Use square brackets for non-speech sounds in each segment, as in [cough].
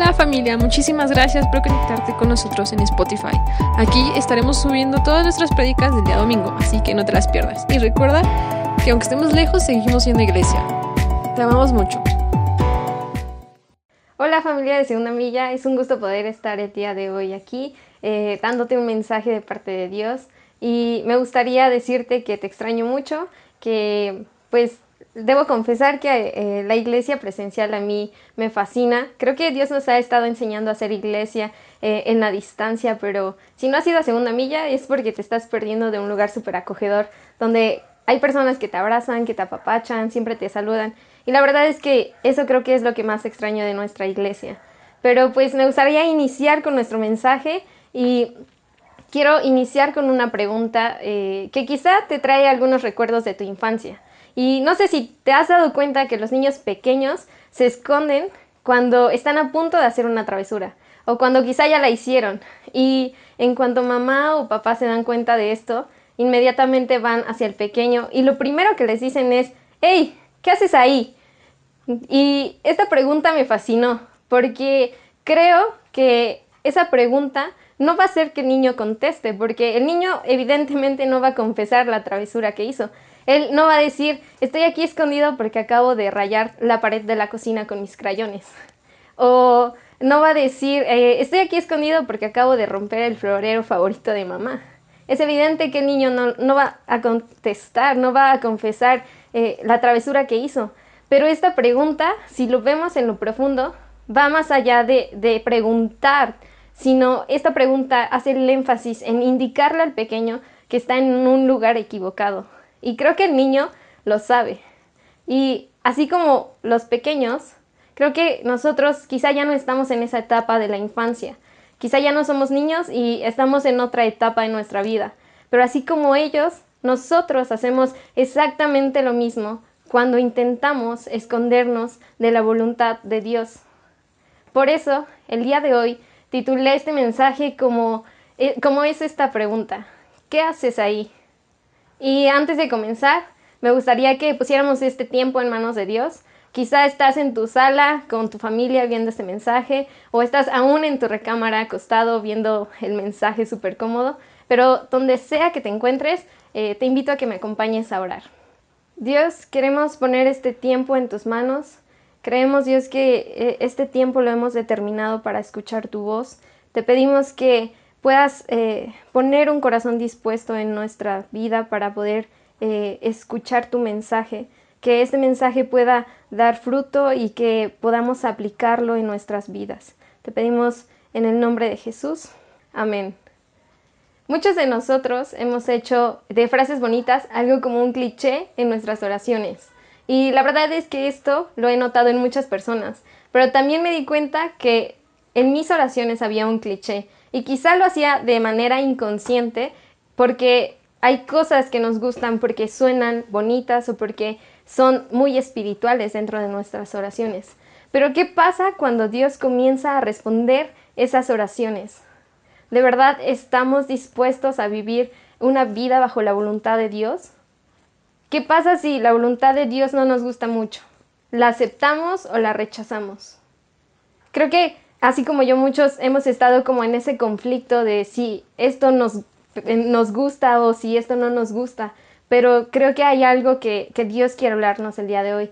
Hola familia, muchísimas gracias por conectarte con nosotros en Spotify. Aquí estaremos subiendo todas nuestras predicas del día domingo, así que no te las pierdas. Y recuerda que aunque estemos lejos, seguimos siendo iglesia. Te amamos mucho. Hola familia de Segunda Milla, es un gusto poder estar el día de hoy aquí eh, dándote un mensaje de parte de Dios y me gustaría decirte que te extraño mucho, que pues debo confesar que eh, la iglesia presencial a mí me fascina. Creo que Dios nos ha estado enseñando a hacer iglesia eh, en la distancia, pero si no has ido a segunda milla es porque te estás perdiendo de un lugar súper acogedor, donde hay personas que te abrazan, que te apapachan, siempre te saludan. Y la verdad es que eso creo que es lo que más extraño de nuestra iglesia. Pero pues me gustaría iniciar con nuestro mensaje y quiero iniciar con una pregunta eh, que quizá te trae algunos recuerdos de tu infancia. Y no sé si te has dado cuenta que los niños pequeños se esconden cuando están a punto de hacer una travesura o cuando quizá ya la hicieron. Y en cuanto mamá o papá se dan cuenta de esto, inmediatamente van hacia el pequeño y lo primero que les dicen es, hey, ¿qué haces ahí? Y esta pregunta me fascinó porque creo que esa pregunta no va a hacer que el niño conteste, porque el niño evidentemente no va a confesar la travesura que hizo. Él no va a decir, estoy aquí escondido porque acabo de rayar la pared de la cocina con mis crayones. O no va a decir, eh, estoy aquí escondido porque acabo de romper el florero favorito de mamá. Es evidente que el niño no, va a contestar, no va a confesar eh, la travesura que hizo. Pero esta pregunta, si lo vemos en lo profundo, va más allá de, de preguntar, sino esta pregunta hace el énfasis en indicarle al pequeño que está en un lugar equivocado. Y creo que el niño lo sabe. Y así como los pequeños, creo que nosotros quizá ya no estamos en esa etapa de la infancia. Quizá ya no somos niños y estamos en otra etapa de nuestra vida. Pero así como ellos, nosotros hacemos exactamente lo mismo cuando intentamos escondernos de la voluntad de Dios. Por eso, el día de hoy, titulé este mensaje como, eh, como es esta pregunta. ¿Qué haces ahí? Y antes de comenzar, me gustaría que pusiéramos este tiempo en manos de Dios. Quizá estás en tu sala con tu familia viendo este mensaje o estás aún en tu recámara acostado viendo el mensaje súper cómodo, pero donde sea que te encuentres, eh, te invito a que me acompañes a orar. Dios, queremos poner este tiempo en tus manos. Creemos, Dios, que eh, este tiempo lo hemos determinado para escuchar tu voz. Te pedimos que puedas eh, poner un corazón dispuesto en nuestra vida para poder eh, escuchar tu mensaje, que este mensaje pueda dar fruto y que podamos aplicarlo en nuestras vidas. Te pedimos en el nombre de Jesús. Amén. Muchos de nosotros hemos hecho de frases bonitas algo como un cliché en nuestras oraciones. Y la verdad es que esto lo he notado en muchas personas, pero también me di cuenta que en mis oraciones había un cliché y quizá lo hacía de manera inconsciente porque hay cosas que nos gustan porque suenan bonitas o porque son muy espirituales dentro de nuestras oraciones. Pero ¿qué pasa cuando Dios comienza a responder esas oraciones? ¿De verdad estamos dispuestos a vivir una vida bajo la voluntad de Dios? ¿Qué pasa si la voluntad de Dios no nos gusta mucho? ¿La aceptamos o la rechazamos? Creo que así como yo muchos hemos estado como en ese conflicto de si esto nos, nos gusta o si esto no nos gusta, pero creo que hay algo que, Dios quiere hablarnos el día de hoy.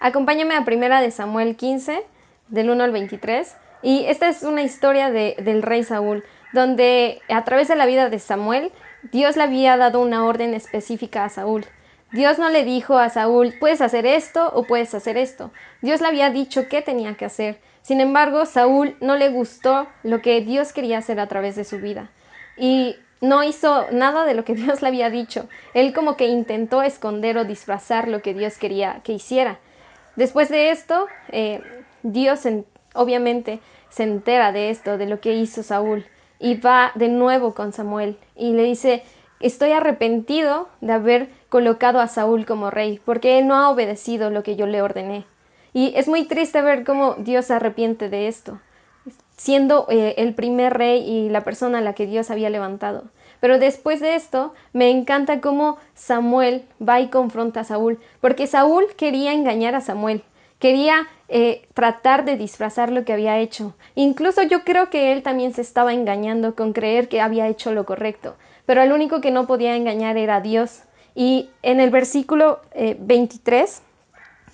Acompáñame a primera de Samuel 15, del 1 al 23, y esta es una historia de, del rey Saúl donde a través de la vida de Samuel, Dios le había dado una orden específica a Saúl. Dios no le dijo a Saúl, puedes hacer esto o puedes hacer esto. Dios le había dicho qué tenía que hacer. Sin embargo, Saúl no le gustó lo que Dios quería hacer a través de su vida. Y no hizo nada de lo que [laughs] Dios le había dicho. Él como que intentó esconder o disfrazar lo que Dios quería que hiciera. Después de esto, eh, Dios obviamente se entera de esto, de lo que hizo Saúl y va de nuevo con Samuel y le dice, estoy arrepentido de haber colocado a Saúl como rey, porque él no ha obedecido lo que yo le ordené. Y es muy triste ver cómo Dios se arrepiente de esto, siendo eh, el primer rey y la persona a la que Dios había levantado. Pero después de esto, me encanta cómo Samuel va y confronta a Saúl, porque Saúl quería engañar a Samuel, quería eh, tratar de disfrazar lo que había hecho. Incluso yo creo que él también se estaba engañando con creer que había hecho lo correcto, pero el único que no podía engañar era Dios. Y en el versículo 23, eh,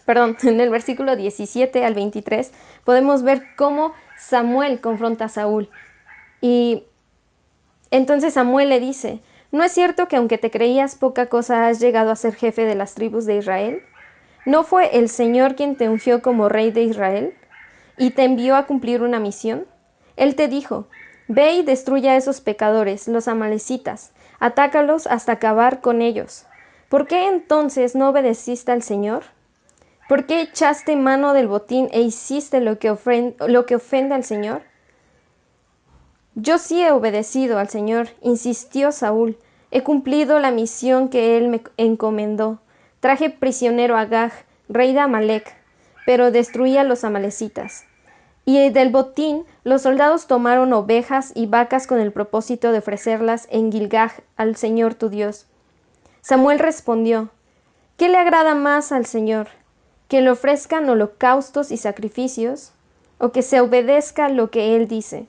perdón, [laughs] en el versículo 17 al 23, podemos ver cómo Samuel confronta a Saúl. Y entonces Samuel le dice, ¿no es cierto que aunque te creías poca cosa has llegado a ser jefe de las tribus de Israel? ¿No fue el Señor quien te ungió como rey de Israel y te envió a cumplir una misión? Él te dijo, Ve y destruye a esos pecadores, los amalecitas, atácalos hasta acabar con ellos. ¿Por qué entonces no obedeciste al Señor? ¿Por qué echaste mano del botín e hiciste lo que, ofende al Señor? Yo sí he obedecido al Señor, insistió Saúl. He cumplido la misión que él me encomendó. Traje prisionero a Gag, rey de Amalek, pero destruí a los amalecitas. Y del botín los soldados tomaron ovejas y vacas con el propósito de ofrecerlas en Gilgaj al Señor tu Dios. Samuel respondió, ¿Qué le agrada más al Señor? ¿Que le ofrezcan holocaustos y sacrificios? ¿O que se obedezca lo que Él dice?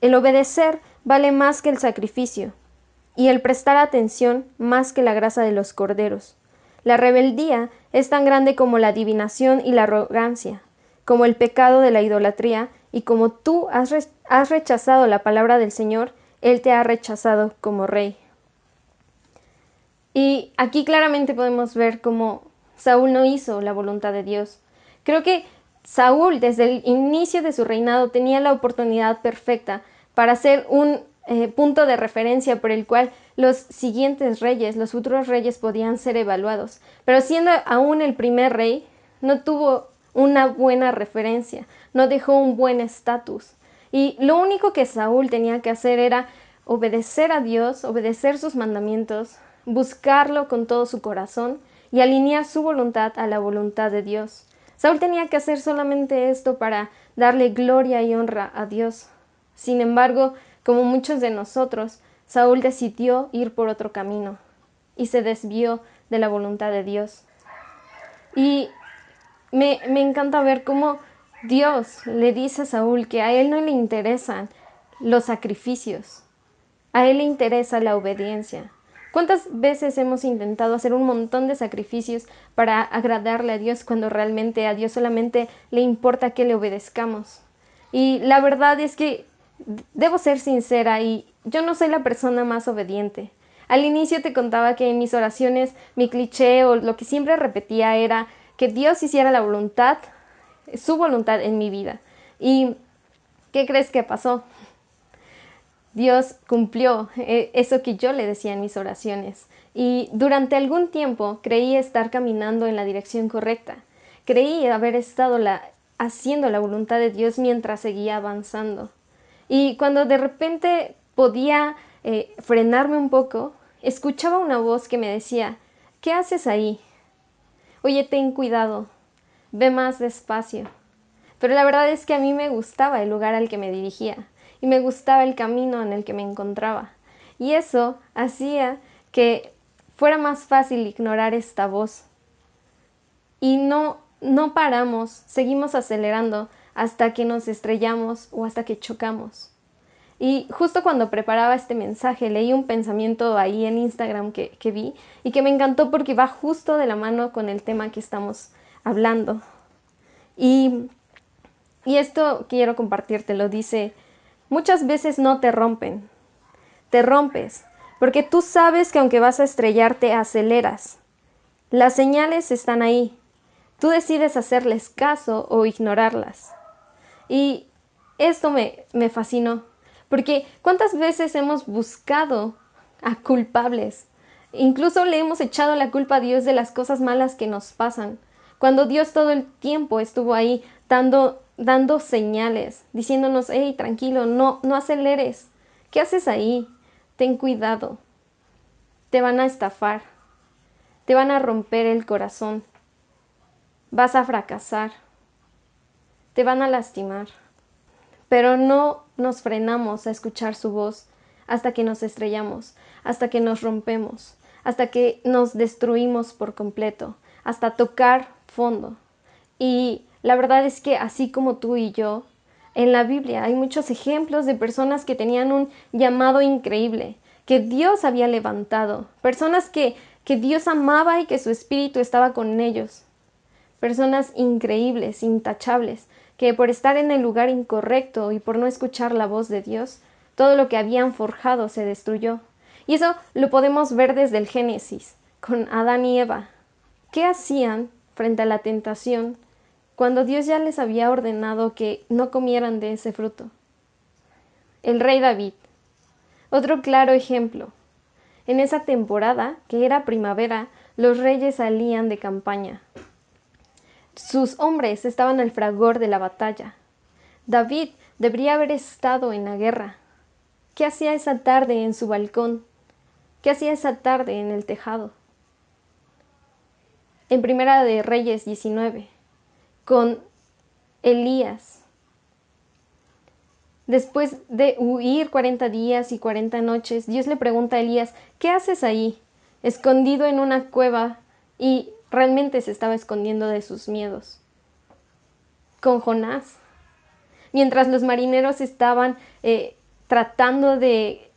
El obedecer vale más que el sacrificio, y el prestar atención más que la grasa de los corderos. La rebeldía es tan grande como la adivinación y la arrogancia, como el pecado de la idolatría, y como tú has, rechazado la palabra del Señor, Él te ha rechazado como rey. Y aquí claramente podemos ver cómo Saúl no hizo la voluntad de Dios. Creo que Saúl desde el inicio de su reinado tenía la oportunidad perfecta para ser un eh, punto de referencia por el cual los siguientes reyes, los futuros reyes podían ser evaluados. Pero siendo aún el primer rey, no tuvo una buena referencia, no dejó un buen estatus. Y lo único que Saúl tenía que hacer era obedecer a Dios, obedecer sus mandamientos, buscarlo con todo su corazón y alinear su voluntad a la voluntad de Dios. Saúl tenía que hacer solamente esto para darle gloria y honra a Dios. Sin embargo, como muchos de nosotros, Saúl decidió ir por otro camino y se desvió de la voluntad de Dios. Y me, encanta ver cómo Dios le dice a Saúl que a él no le interesan los sacrificios, a él le interesa la obediencia. ¿Cuántas veces hemos intentado hacer un montón de sacrificios para agradarle a Dios cuando realmente a Dios solamente le importa que le obedezcamos? Y la verdad es que debo ser sincera y yo no soy la persona más obediente. Al inicio te contaba que en mis oraciones mi cliché o lo que siempre repetía era que Dios hiciera la voluntad, su voluntad en mi vida. ¿Y qué crees que pasó? Dios cumplió eh, eso que yo le decía en mis oraciones. Y durante algún tiempo creí estar caminando en la dirección correcta. Creí haber estado haciendo la voluntad de Dios mientras seguía avanzando. Y cuando de repente podía eh, frenarme un poco, escuchaba una voz que me decía, ¿qué haces ahí? Oye, ten cuidado, ve más despacio. Pero la verdad es que a mí me gustaba el lugar al que me dirigía y me gustaba el camino en el que me encontraba. Y eso hacía que fuera más fácil ignorar esta voz. Y no, no paramos, seguimos acelerando hasta que nos estrellamos o hasta que chocamos. Y justo cuando preparaba este mensaje leí un pensamiento ahí en Instagram que, que, vi y que me encantó porque va justo de la mano con el tema que estamos hablando. Y, y esto quiero compartirte, dice, muchas veces no te rompen, te rompes, porque tú sabes que aunque vas a estrellarte, aceleras. Las señales están ahí, tú decides hacerles caso o ignorarlas. Y esto me, me fascinó, porque ¿cuántas veces hemos buscado a culpables? Incluso le hemos echado la culpa a Dios de las cosas malas que nos pasan, cuando Dios todo el tiempo estuvo ahí dando, dando señales, diciéndonos, hey, tranquilo, no, no aceleres. ¿Qué haces ahí? Ten cuidado. Te van a estafar. Te van a romper el corazón. Vas a fracasar te van a lastimar. Pero no nos frenamos a escuchar su voz hasta que nos estrellamos, hasta que nos rompemos, hasta que nos destruimos por completo, hasta tocar fondo. Y la verdad es que así como tú y yo, en la Biblia hay muchos ejemplos de personas que tenían un llamado increíble, que Dios había levantado, personas que, que Dios amaba y que su espíritu estaba con ellos, personas increíbles, intachables, que por estar en el lugar incorrecto y por no escuchar la voz de Dios, todo lo que habían forjado se destruyó. Y eso lo podemos ver desde el Génesis, con Adán y Eva. ¿Qué hacían frente a la tentación cuando Dios ya les había ordenado que no comieran de ese fruto? El rey David. Otro claro ejemplo. En esa temporada, que era primavera, los reyes salían de campaña. Sus hombres estaban al fragor de la batalla. David debería haber estado en la guerra. ¿Qué hacía esa tarde en su balcón? ¿Qué hacía esa tarde en el tejado? En Primera de Reyes 19, con Elías. Después de huir 40 días y 40 noches, Dios le pregunta a Elías, ¿qué haces ahí? Escondido en una cueva y realmente se estaba escondiendo de sus miedos. Con Jonás. Mientras los marineros estaban eh, tratando de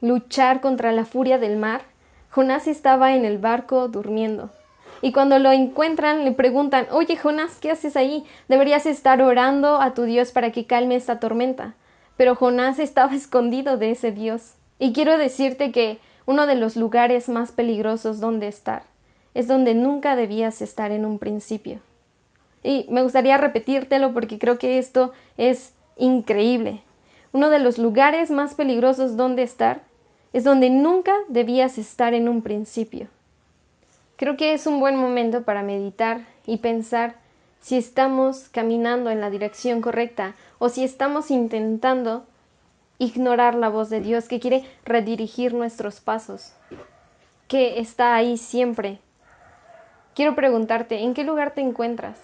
luchar contra la furia del mar, Jonás estaba en el barco durmiendo. Y cuando lo encuentran le preguntan, oye Jonás, ¿qué haces ahí? Deberías estar orando a tu Dios para que calme esta tormenta. Pero Jonás estaba [laughs] escondido de ese Dios. Y quiero decirte que uno de los lugares más peligrosos donde estar es donde nunca debías estar en un principio. Y me gustaría repetírtelo porque creo que esto es increíble. Uno de los lugares más peligrosos donde estar es donde nunca debías estar en un principio. Creo que es un buen momento para meditar y pensar si estamos caminando en la dirección correcta o si estamos intentando ignorar la voz de Dios que quiere redirigir nuestros pasos, que está ahí siempre Quiero preguntarte, ¿en qué lugar te encuentras?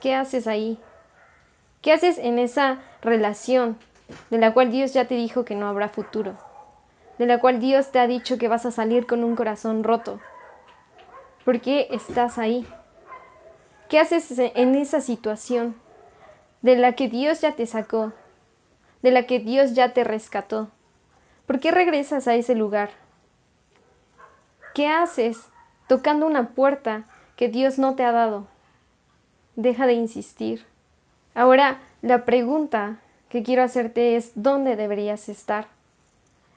¿Qué haces ahí? ¿Qué haces en esa relación de la cual Dios ya te dijo que no habrá futuro? De la cual Dios te ha dicho que vas a salir con un corazón roto. ¿Por qué estás ahí? ¿Qué haces en esa situación de la que Dios ya te sacó? De la que Dios ya te rescató. ¿Por qué regresas a ese lugar? ¿Qué haces tocando una puerta que Dios no te ha dado. Deja de insistir. Ahora, la pregunta que quiero hacerte es, ¿dónde deberías estar?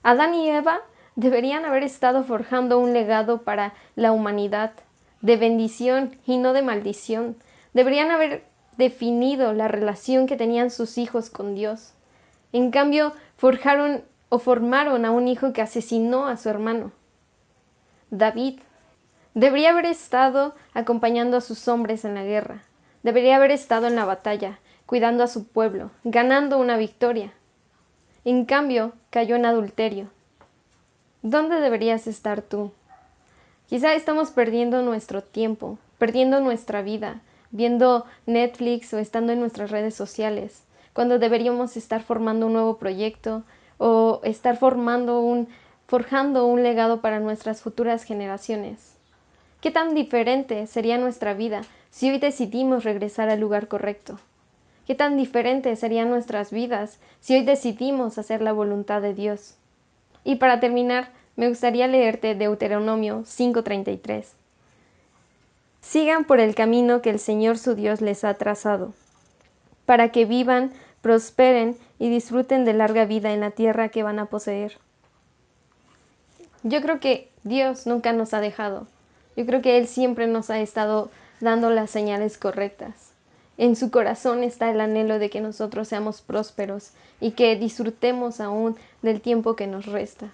Adán y Eva deberían haber estado forjando un legado para la humanidad, de bendición y no de maldición. Deberían haber definido la relación que tenían sus hijos con Dios. En cambio, forjaron o formaron a un hijo que asesinó a su hermano. David Debería haber estado acompañando a sus hombres en la guerra. Debería haber estado en la batalla, cuidando a su pueblo, ganando una victoria. En cambio, cayó en adulterio. ¿Dónde deberías estar tú? Quizá estamos perdiendo nuestro tiempo, perdiendo nuestra vida, viendo Netflix o estando en nuestras redes sociales, cuando deberíamos estar formando un nuevo proyecto o estar formando un forjando un legado para nuestras futuras generaciones. ¿Qué tan diferente sería nuestra vida si hoy decidimos regresar al lugar correcto? ¿Qué tan diferente serían nuestras vidas si hoy decidimos hacer la voluntad de Dios? Y para terminar, me gustaría leerte Deuteronomio 5:33. Sigan por el camino que el Señor su Dios les ha trazado, para que vivan, prosperen y disfruten de larga vida en la tierra que van a poseer. Yo creo que Dios nunca nos ha dejado. Yo creo que Él siempre nos ha estado dando las señales correctas. En su corazón está el anhelo de que nosotros seamos prósperos y que disfrutemos aún del tiempo que nos resta.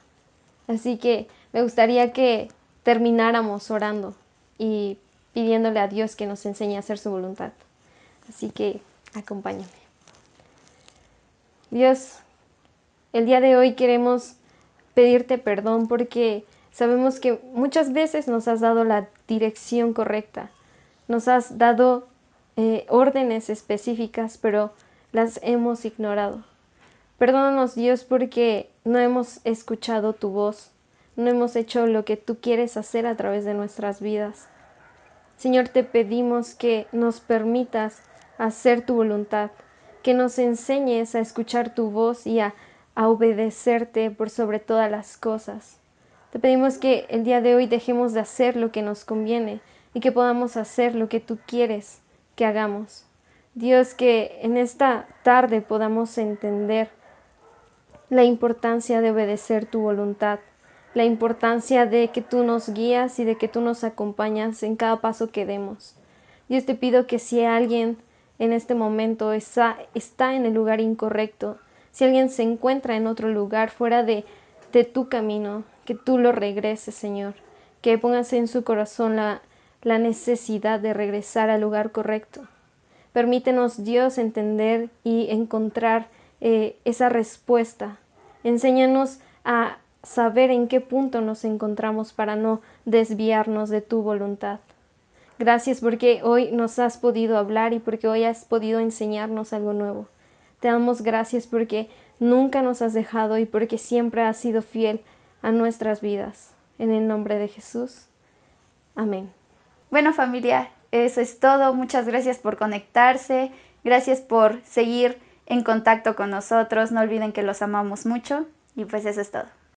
Así que me gustaría que termináramos orando y pidiéndole a Dios que nos enseñe a hacer su voluntad. Así que acompáñame. Dios, el día de hoy queremos pedirte perdón porque Sabemos que muchas veces nos has dado la dirección correcta, nos has dado eh, órdenes específicas, pero las hemos ignorado. Perdónanos Dios porque no hemos escuchado tu voz, no hemos hecho lo que tú quieres hacer a través de nuestras vidas. Señor, te pedimos que nos permitas hacer tu voluntad, que nos enseñes a escuchar tu voz y a, a obedecerte por sobre todas las cosas. Te pedimos que el día de hoy dejemos de hacer lo que nos conviene y que podamos hacer lo que tú quieres que hagamos. Dios, que en esta tarde podamos entender la importancia de obedecer tu voluntad, la importancia de que tú nos guías y de que tú nos acompañas en cada paso que demos. Dios te pido que si alguien en este momento está, en el lugar incorrecto, si alguien se encuentra en otro lugar fuera de, de tu camino, que tú lo regreses, Señor, que pongas en su corazón la, la necesidad de regresar al lugar correcto. Permítenos, Dios, entender y encontrar eh, esa respuesta. Enséñanos a saber en qué punto nos encontramos para no desviarnos de tu voluntad. Gracias porque hoy nos has podido hablar y porque hoy has podido enseñarnos algo nuevo. Te damos gracias porque nunca nos has dejado y porque siempre has sido fiel a nuestras vidas. En el nombre de Jesús. Amén. Bueno familia, eso es todo. Muchas gracias por conectarse. Gracias por seguir en contacto con nosotros. No olviden que los amamos mucho. Y pues eso es todo.